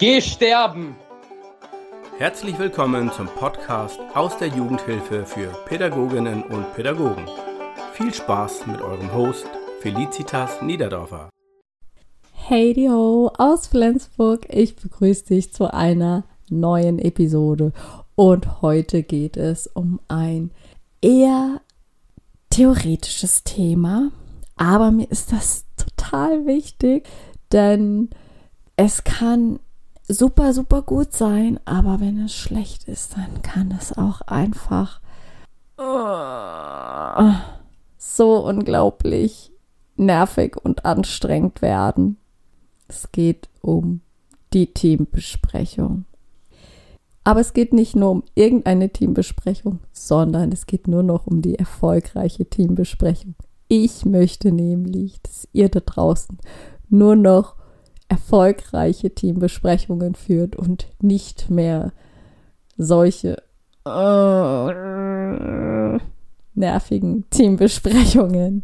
Geh sterben! Herzlich willkommen zum Podcast aus der Jugendhilfe für Pädagoginnen und Pädagogen. Viel Spaß mit eurem Host Felicitas Niederdorfer. Hey ho aus Flensburg, ich begrüße dich zu einer neuen Episode und heute geht es um ein eher theoretisches Thema, aber mir ist das total wichtig, denn es kann super, super gut sein, aber wenn es schlecht ist, dann kann es auch einfach uh, so unglaublich nervig und anstrengend werden. Es geht um die Teambesprechung. Aber es geht nicht nur um irgendeine Teambesprechung, sondern es geht nur noch um die erfolgreiche Teambesprechung. Ich möchte nämlich, dass ihr da draußen nur noch erfolgreiche Teambesprechungen führt und nicht mehr solche äh, nervigen Teambesprechungen.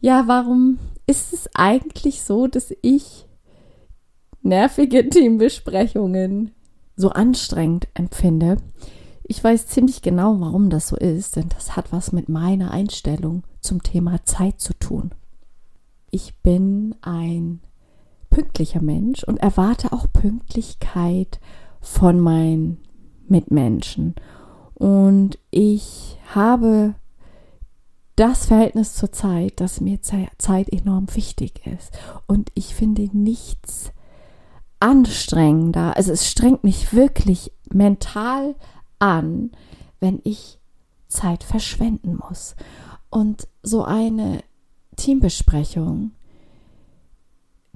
Ja, warum ist es eigentlich so, dass ich nervige Teambesprechungen so anstrengend empfinde? Ich weiß ziemlich genau, warum das so ist, denn das hat was mit meiner Einstellung zum Thema Zeit zu tun. Ich bin ein pünktlicher Mensch und erwarte auch Pünktlichkeit von meinen Mitmenschen. Und ich habe das Verhältnis zur Zeit, dass mir Zeit enorm wichtig ist. Und ich finde nichts anstrengender. Also es strengt mich wirklich mental an, wenn ich Zeit verschwenden muss. Und so eine Teambesprechung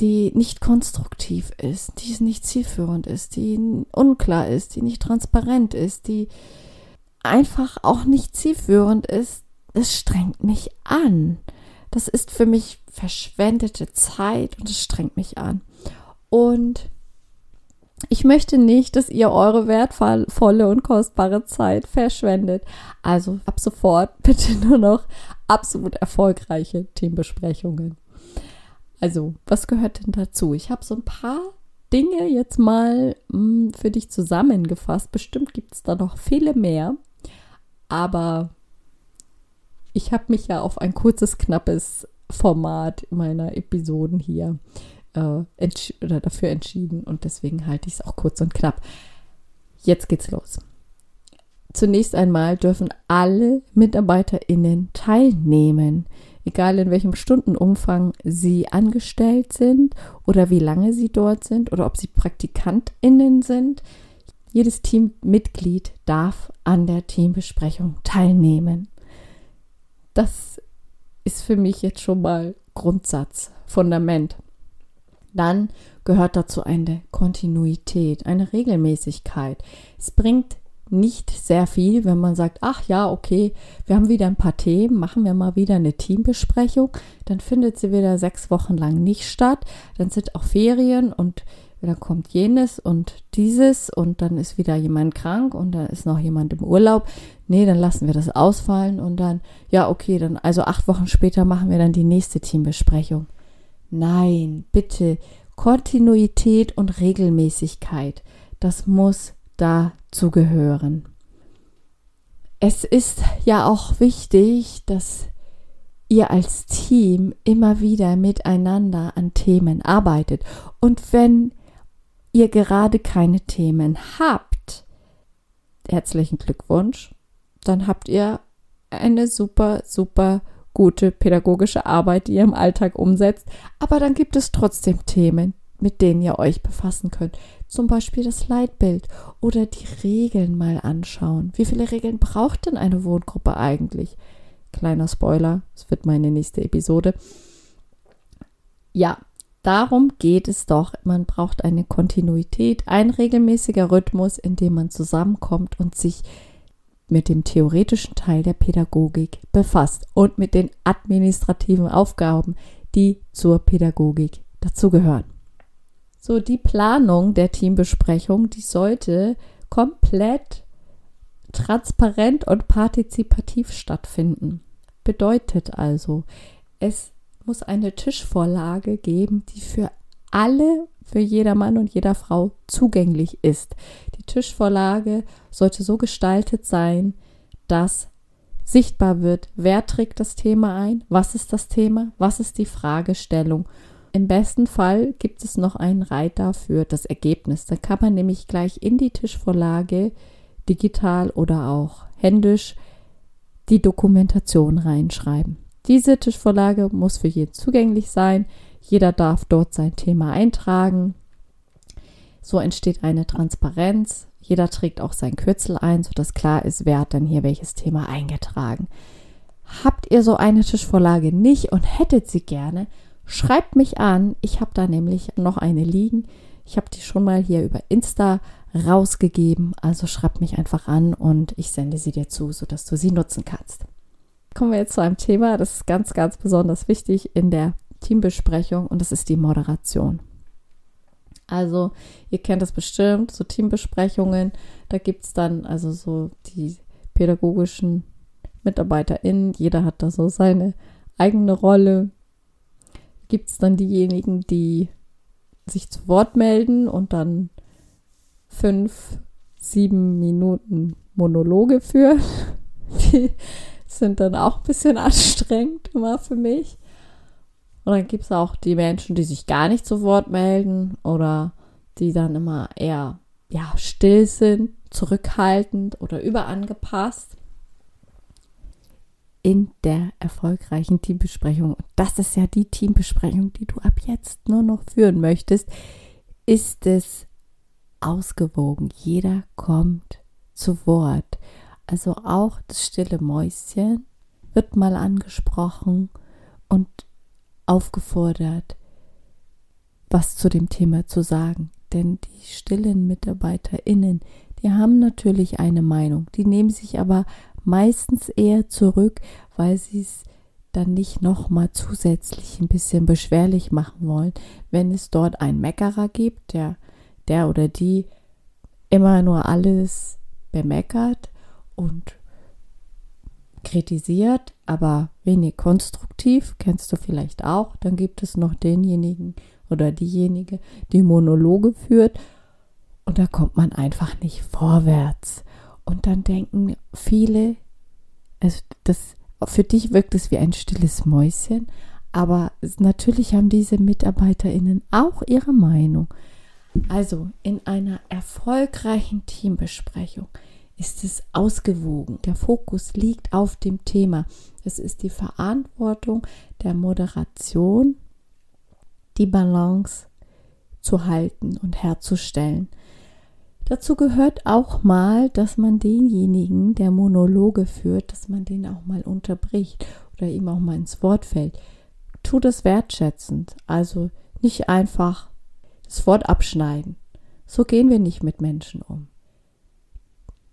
die nicht konstruktiv ist, die nicht zielführend ist, die unklar ist, die nicht transparent ist, die einfach auch nicht zielführend ist, es strengt mich an. Das ist für mich verschwendete Zeit und es strengt mich an. Und ich möchte nicht, dass ihr eure wertvolle und kostbare Zeit verschwendet. Also ab sofort bitte nur noch absolut erfolgreiche Teambesprechungen. Also, was gehört denn dazu? Ich habe so ein paar Dinge jetzt mal mh, hm, für dich zusammengefasst. Bestimmt gibt es da noch viele mehr. Aber ich habe mich ja auf ein kurzes, knappes Format meiner Episoden hier äh, entsch oder dafür entschieden und deswegen halte ich es auch kurz und knapp. Jetzt geht's los. Zunächst einmal dürfen alle MitarbeiterInnen teilnehmen egal in welchem Stundenumfang sie angestellt sind oder wie lange sie dort sind oder ob sie PraktikantInnen sind. Jedes Teammitglied darf an der Teambesprechung teilnehmen. Das ist für mich jetzt schon mal Grundsatz, Fundament. Dann gehört dazu eine Kontinuität, eine Regelmäßigkeit. Es bringt nicht sehr viel, wenn man sagt, ach ja, okay, wir haben wieder ein paar Themen, machen wir mal wieder eine Teambesprechung, dann findet sie wieder sechs Wochen lang nicht statt, dann sind auch Ferien und dann kommt jenes und dieses und dann ist wieder jemand krank und dann ist noch jemand im Urlaub. Nee, dann lassen wir das ausfallen und dann, ja, okay, dann also acht Wochen später machen wir dann die nächste Teambesprechung. Nein, bitte, Kontinuität und Regelmäßigkeit, das muss dazu gehören. Es ist ja auch wichtig, dass ihr als Team immer wieder miteinander an Themen arbeitet. Und wenn ihr gerade keine Themen habt, herzlichen Glückwunsch, dann habt ihr eine super, super gute pädagogische Arbeit, die ihr im Alltag umsetzt. Aber dann gibt es trotzdem Themen, mit denen ihr euch befassen könnt. Zum Beispiel das Leitbild oder die Regeln mal anschauen. Wie viele Regeln braucht denn eine Wohngruppe eigentlich? Kleiner Spoiler, es wird meine nächste Episode. Ja, darum geht es doch. Man braucht eine Kontinuität, ein regelmäßiger Rhythmus, in dem man zusammenkommt und sich mit dem theoretischen Teil der Pädagogik befasst und mit den administrativen Aufgaben, die zur Pädagogik dazugehören. So, die Planung der Teambesprechung, die sollte komplett transparent und partizipativ stattfinden. Bedeutet also, es muss eine Tischvorlage geben, die für alle für jeder Mann und jeder Frau zugänglich ist. Die Tischvorlage sollte so gestaltet sein, dass sichtbar wird, wer trägt das Thema ein, was ist das Thema, was ist die Fragestellung. Im besten Fall gibt es noch einen Reiter für das Ergebnis. Da kann man nämlich gleich in die Tischvorlage digital oder auch händisch die Dokumentation reinschreiben. Diese Tischvorlage muss für jeden zugänglich sein. Jeder darf dort sein Thema eintragen. So entsteht eine Transparenz. Jeder trägt auch sein Kürzel ein, sodass klar ist, wer hat dann hier welches Thema eingetragen. Habt ihr so eine Tischvorlage nicht und hättet sie gerne, schreibt mich an. Ich habe da nämlich noch eine liegen. Ich habe die schon mal hier über Insta rausgegeben. Also schreibt mich einfach an und ich sende sie dir zu, sodass du sie nutzen kannst. Kommen wir jetzt zu einem Thema, das ist ganz, ganz besonders wichtig in der Teambesprechung und das ist die Moderation. Also, ihr kennt das bestimmt, so Teambesprechungen, da gibt es dann also so die pädagogischen MitarbeiterInnen, jeder hat da so seine eigene Rolle. Gibt es dann diejenigen, die sich zu Wort melden und dann fünf, sieben Minuten Monologe führen. Die sind dann auch ein bisschen anstrengend immer für mich. Und dann gibt es auch die Menschen, die sich gar nicht zu Wort melden oder die dann immer eher ja, still sind, zurückhaltend oder überangepasst. In der erfolgreichen Teambesprechung, und das ist ja die Teambesprechung, die du ab jetzt nur noch führen möchtest, ist es ausgewogen. Jeder kommt zu Wort. Also auch das stille Mäuschen wird mal angesprochen und aufgefordert, was zu dem Thema zu sagen. Denn die stillen MitarbeiterInnen, die haben natürlich eine Meinung, die nehmen sich aber meistens eher zurück, weil sie es dann nicht nochmal zusätzlich ein bisschen beschwerlich machen wollen, wenn es dort einen Meckerer gibt, der, der oder die immer nur alles bemeckert und kritisiert, aber wenig konstruktiv, kennst du vielleicht auch. Dann gibt es noch denjenigen oder diejenige, die Monologe führt und da kommt man einfach nicht vorwärts. Und dann denken viele, also das, für dich wirkt es wie ein stilles Mäuschen, aber natürlich haben diese MitarbeiterInnen auch ihre Meinung. Also in einer erfolgreichen Teambesprechung ist es ausgewogen. Der Fokus liegt auf dem Thema. Es ist die Verantwortung der Moderation, die Balance zu halten und herzustellen. Dazu gehört auch mal, dass man denjenigen, der Monologe führt, dass man den auch mal unterbricht oder ihm auch mal ins Wort fällt. Tu das wertschätzend, also nicht einfach das Wort abschneiden. So gehen wir nicht mit Menschen um.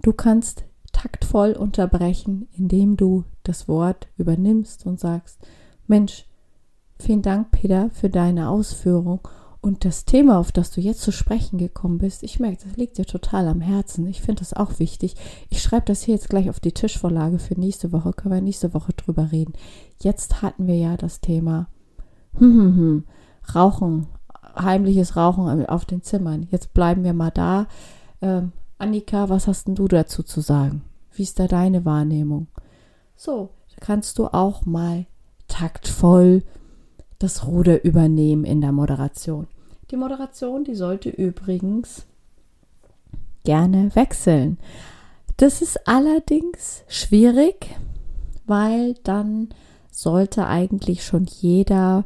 Du kannst taktvoll unterbrechen, indem du das Wort übernimmst und sagst, Mensch, vielen Dank, Peter, für deine Ausführung und das Thema, auf das du jetzt zu sprechen gekommen bist. Ich merke, das liegt dir total am Herzen. Ich finde das auch wichtig. Ich schreibe das hier jetzt gleich auf die Tischvorlage für nächste Woche. Können wir nächste Woche drüber reden. Jetzt hatten wir ja das Thema hm, hm, hm, Rauchen, heimliches Rauchen auf den Zimmern. Jetzt bleiben wir mal da. Ähm, Annika, was hast denn du dazu zu sagen? Wie ist da deine Wahrnehmung? So, kannst du auch mal taktvoll das Ruder übernehmen in der Moderation. Die Moderation, die sollte übrigens gerne wechseln. Das ist allerdings schwierig, weil dann sollte eigentlich schon jeder,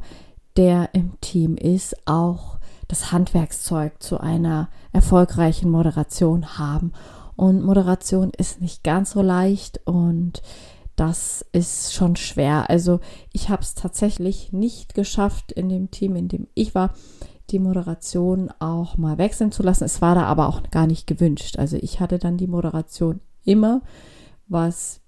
der im Team ist, auch das Handwerkszeug zu einer erfolgreichen Moderation haben. Und Moderation ist nicht ganz so leicht und das ist schon schwer. Also ich habe es tatsächlich nicht geschafft, in dem Team, in dem ich war, die Moderation auch mal wechseln zu lassen. Es war da aber auch gar nicht gewünscht. Also ich hatte dann die Moderation immer, was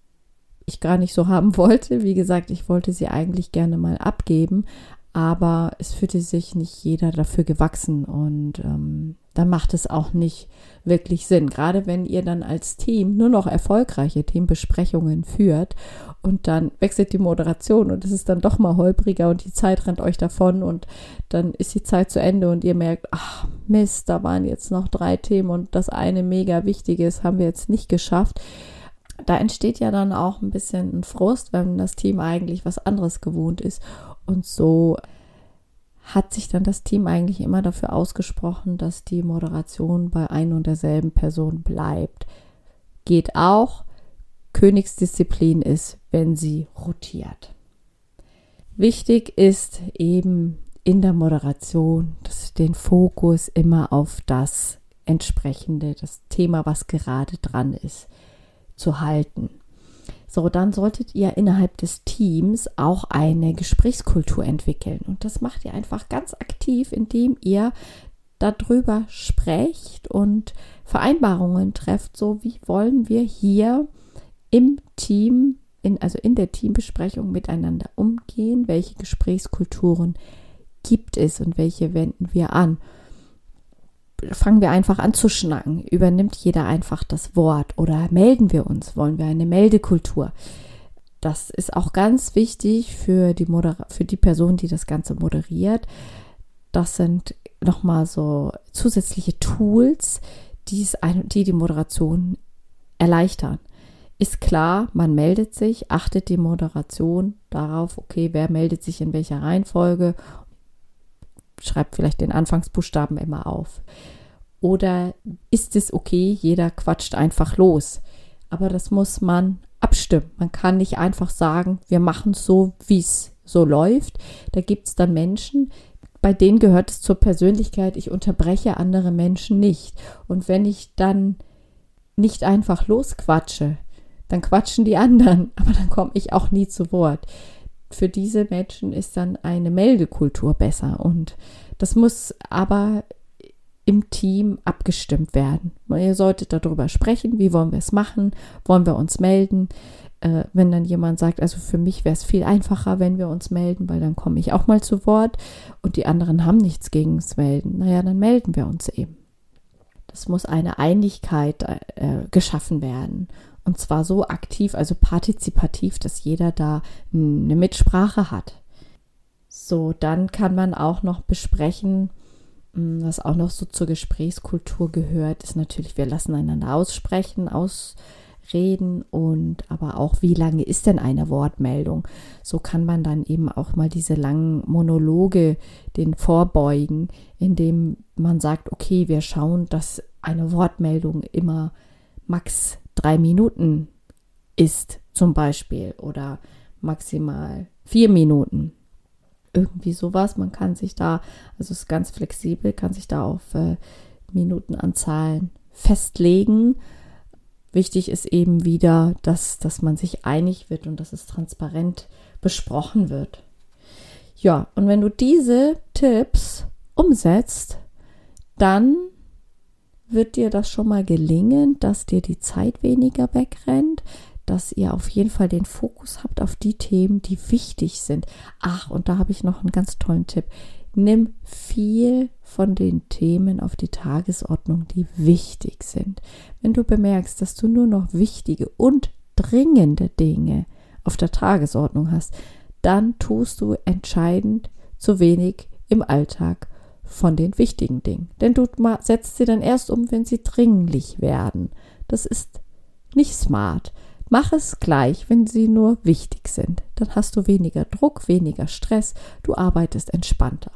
ich gar nicht so haben wollte. Wie gesagt, ich wollte sie eigentlich gerne mal abgeben, aber es fühlte sich nicht jeder dafür gewachsen und ähm, dann macht es auch nicht wirklich Sinn. Gerade wenn ihr dann als Team nur noch erfolgreiche Teambesprechungen führt und dann wechselt die Moderation und es ist dann doch mal holpriger und die Zeit rennt euch davon und dann ist die Zeit zu Ende und ihr merkt, ach Mist, da waren jetzt noch drei Themen und das eine mega wichtiges haben wir jetzt nicht geschafft. Da entsteht ja dann auch ein bisschen ein Frust, wenn das Team eigentlich was anderes gewohnt ist und so hat sich dann das Team eigentlich immer dafür ausgesprochen, dass die Moderation bei ein und derselben Person bleibt. Geht auch. Königsdisziplin ist, wenn sie rotiert. Wichtig ist eben in der Moderation, dass den Fokus immer auf das entsprechende, das Thema, was gerade dran ist, zu halten. So, dann solltet ihr innerhalb des Teams auch eine Gesprächskultur entwickeln. Und das macht ihr einfach ganz aktiv, indem ihr darüber sprecht und Vereinbarungen trefft, so wie wollen wir hier im Team, in, also in der Teambesprechung miteinander umgehen, welche Gesprächskulturen gibt es und welche wenden wir an fangen wir einfach an zu schnacken. Übernimmt jeder einfach das Wort oder melden wir uns? Wollen wir eine Meldekultur? Das ist auch ganz wichtig für die, Moder für die Person, die das Ganze moderiert. Das sind nochmal so zusätzliche Tools, die die Moderation erleichtern. Ist klar, man meldet sich, achtet die Moderation darauf, okay, wer meldet sich in welcher Reihenfolge schreibt vielleicht den Anfangsbuchstaben immer auf. Oder ist es okay, jeder quatscht einfach los? Aber das muss man abstimmen. Man kann nicht einfach sagen, wir machen so, wie es so läuft. Da gibt es dann Menschen, bei denen gehört es zur Persönlichkeit, ich unterbreche andere Menschen nicht. Und wenn ich dann nicht einfach losquatsche, dann quatschen die anderen, aber dann komme ich auch nie zu Wort für diese Menschen ist dann eine Meldekultur besser. Und das muss aber im Team abgestimmt werden. Ihr solltet darüber sprechen, wie wollen wir es machen, wollen wir uns melden. Äh, wenn dann jemand sagt, also für mich wäre es viel einfacher, wenn wir uns melden, weil dann komme ich auch mal zu Wort und die anderen haben nichts gegen das Melden. Naja, dann melden wir uns eben. Das muss eine Einigkeit äh, geschaffen werden. Und zwar so aktiv, also partizipativ, dass jeder da eine Mitsprache hat. So, dann kann man auch noch besprechen, hm, was auch noch so zur Gesprächskultur gehört, ist natürlich, wir lassen einander aussprechen, ausreden und aber auch, wie lange ist denn eine Wortmeldung? So kann man dann eben auch mal diese langen Monologe den vorbeugen, indem man sagt, okay, wir schauen, dass eine Wortmeldung immer max drei Minuten ist, zum Beispiel, oder maximal vier Minuten. Irgendwie sowas. Man kann sich da, also ist ganz flexibel, kann sich da auf äh, Minutenanzahlen festlegen. Wichtig ist eben wieder, dass, dass man sich einig wird und dass es transparent besprochen wird. Ja, und wenn du diese Tipps umsetzt, dann wird dir das schon mal gelingen, dass dir die Zeit weniger wegrennt, dass ihr auf jeden Fall den Fokus habt auf die Themen, die wichtig sind. Ach, und da habe ich noch einen ganz tollen Tipp. Nimm viel von den Themen auf die Tagesordnung, die wichtig sind. Wenn du bemerkst, dass du nur noch wichtige und dringende Dinge auf der Tagesordnung hast, dann tust du entscheidend zu wenig im Alltag von den wichtigen Dingen. Denn du setzt sie dann erst um, wenn sie dringlich werden. Das ist nicht smart. Mach es gleich, wenn sie nur wichtig sind. Dann hast du weniger Druck, weniger Stress, du arbeitest entspannter.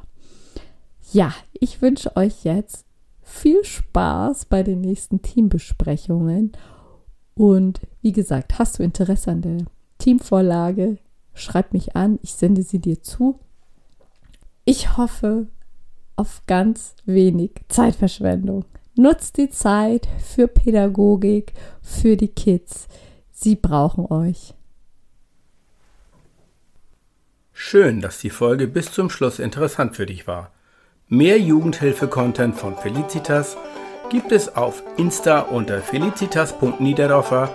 Ja, ich wünsche euch jetzt viel Spaß bei den nächsten Teambesprechungen. Und wie gesagt, hast du Interesse an der Teamvorlage? Schreib mich an, ich sende sie dir zu. Ich hoffe, auf ganz wenig Zeitverschwendung. Nutzt die Zeit für Pädagogik, für die Kids. Sie brauchen euch. Schön, dass die Folge bis zum Schluss interessant für dich war. Mehr Jugendhilfe-Content von Felicitas gibt es auf Insta unter felicitas.niederdorfer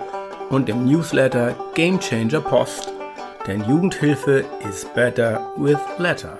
und im Newsletter Game Changer Post. Denn Jugendhilfe is better with letter.